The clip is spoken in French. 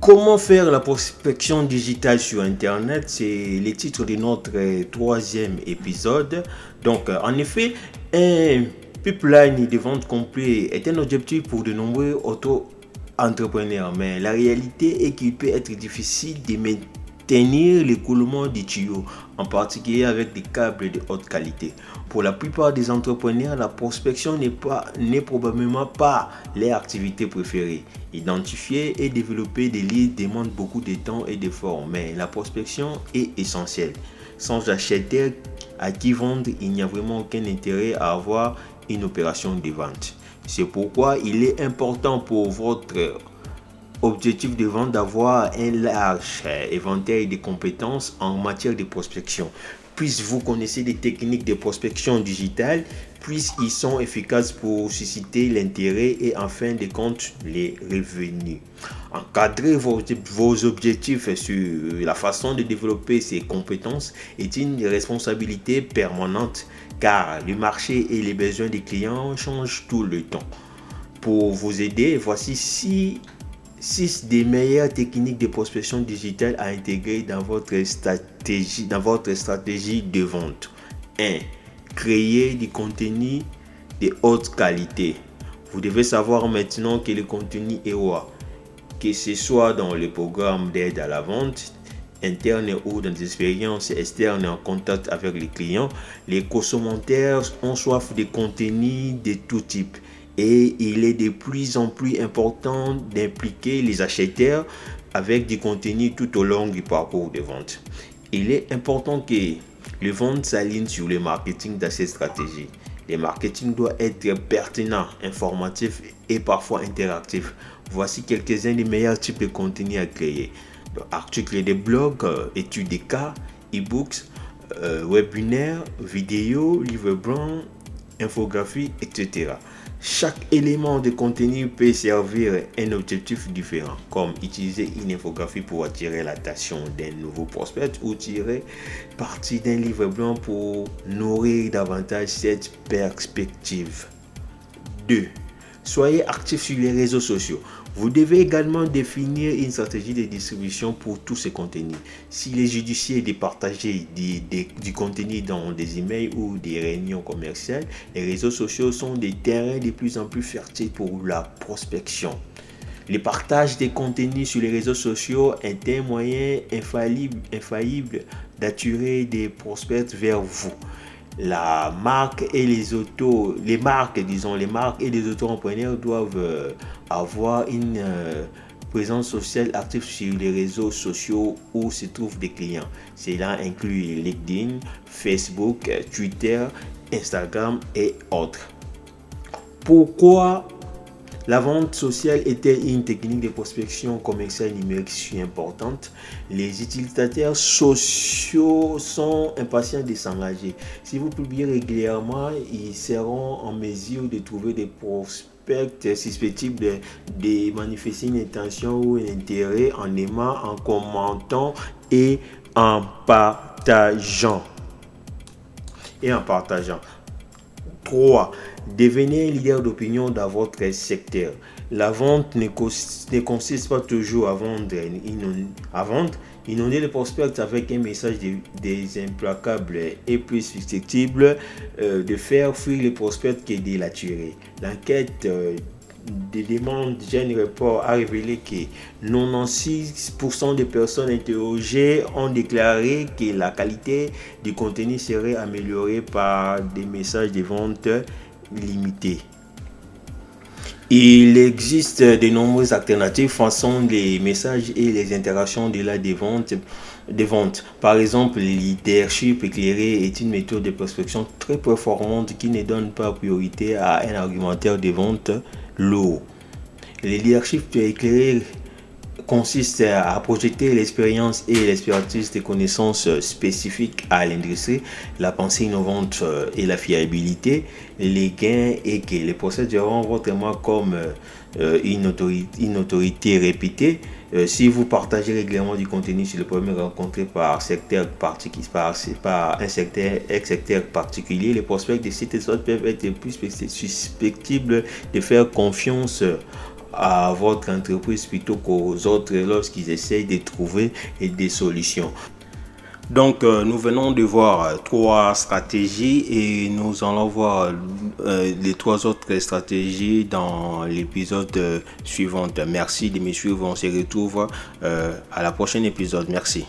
Comment faire la prospection digitale sur Internet? C'est le titre de notre troisième épisode. Donc, en effet, un pipeline de vente complet est un objectif pour de nombreux auto-entrepreneurs. Mais la réalité est qu'il peut être difficile de maintenir l'écoulement des tuyaux, en particulier avec des câbles de haute qualité. Pour la plupart des entrepreneurs, la prospection n'est pas n'est probablement pas leur activité préférée. Identifier et développer des leads demande beaucoup de temps et d'efforts, mais la prospection est essentielle. Sans acheter à qui vendre, il n'y a vraiment aucun intérêt à avoir une opération de vente. C'est pourquoi il est important pour votre objectif de vente d'avoir un large éventail de compétences en matière de prospection plus vous connaissez des techniques de prospection digitale, plus ils sont efficaces pour susciter l'intérêt et en fin de compte les revenus. Encadrer vos, vos, objectifs sur la façon de développer ces compétences est une responsabilité permanente car le marché et les besoins des clients changent tout le temps. Pour vous aider, voici six 6 des meilleures techniques de prospection digitale à intégrer dans votre stratégie, dans votre stratégie de vente. 1. Créer du contenu de haute qualité. Vous devez savoir maintenant que le contenu est roi. Que ce soit dans le programme d'aide à la vente, interne ou dans des expériences externes en contact avec les clients, les consommateurs ont soif de contenu de tout type et il est de plus en plus important d'impliquer les acheteurs avec du contenu tout au long du parcours de vente. Il est important que les ventes s'alignent sur le marketing dans cette stratégie. Le marketing doit être pertinent, informatif et parfois interactif. Voici quelques-uns des meilleurs types de contenus à créer. Articles de blog, euh, études de cas, e-books, euh, webinaires, vidéos, livres blancs, infographies, etc. Chaque élément de contenu peut servir un objectif différent, comme utiliser une infographie pour attirer l'attention d'un nouveau prospect ou tirer parti d'un livre blanc pour nourrir davantage cette perspective. 2. Soyez actif sur les réseaux sociaux. Vous devez également définir une stratégie de distribution pour tous ces contenus. S'il est judicieux de partager du contenu dans des emails ou des réunions commerciales, les réseaux sociaux sont des terrains de plus en plus fertiles pour la prospection. Le partage des contenus sur les réseaux sociaux est un moyen infaillible d'attirer des prospects vers vous la marque et les autos, les marques, disons, les marques et les auto-entrepreneurs doivent euh, avoir une euh, présence sociale active sur les réseaux sociaux où se trouvent des clients. Cela inclut LinkedIn, Facebook, Twitter, Instagram et autres. Pourquoi la vente sociale était une technique de prospection commerciale numérique si importante. Les utilisateurs sociaux sont impatients de s'engager. Si vous publiez régulièrement, ils seront en mesure de trouver des prospects susceptibles de, manifester une intention ou un intérêt en aimant, en commentant et en partageant. Et en partageant. 3. Devenez leader d'opinion dans votre secteur. La vente ne, consiste pas toujours à vendre, à vendre. Inonder les prospects avec un message des implacables et plus susceptible euh, de faire fuir les prospects que de l'attirer. L'enquête demandes Gen Report a révélé que 96% des personnes interrogées ont déclaré que la qualité du contenu serait améliorée par des messages de vente limités. Il existe de nombreuses alternatives façon les messages et les interactions de la ventes. Par exemple, le leadership éclairé est une méthode de prospection très performante qui ne donne pas priorité à un argumentaire de vente lourd. Le leadership éclairé consiste à projeter l'expérience et l'expertise des connaissances spécifiques à l'industrie, la pensée innovante et la fiabilité, les gains et que les procédures votre moi comme euh, une, autorité, une autorité répétée. Euh, si vous partagez régulièrement du contenu sur le problème rencontré par, secteur par, par un secteur, particulier, les prospects de sites peuvent être plus susceptibles de faire confiance à votre entreprise plutôt qu'aux autres lorsqu'ils essayent de trouver des solutions. Donc, euh, nous venons de voir trois stratégies et nous allons voir euh, les trois autres stratégies dans l'épisode suivant. Merci de me suivre. On se retrouve à la prochaine épisode. Merci.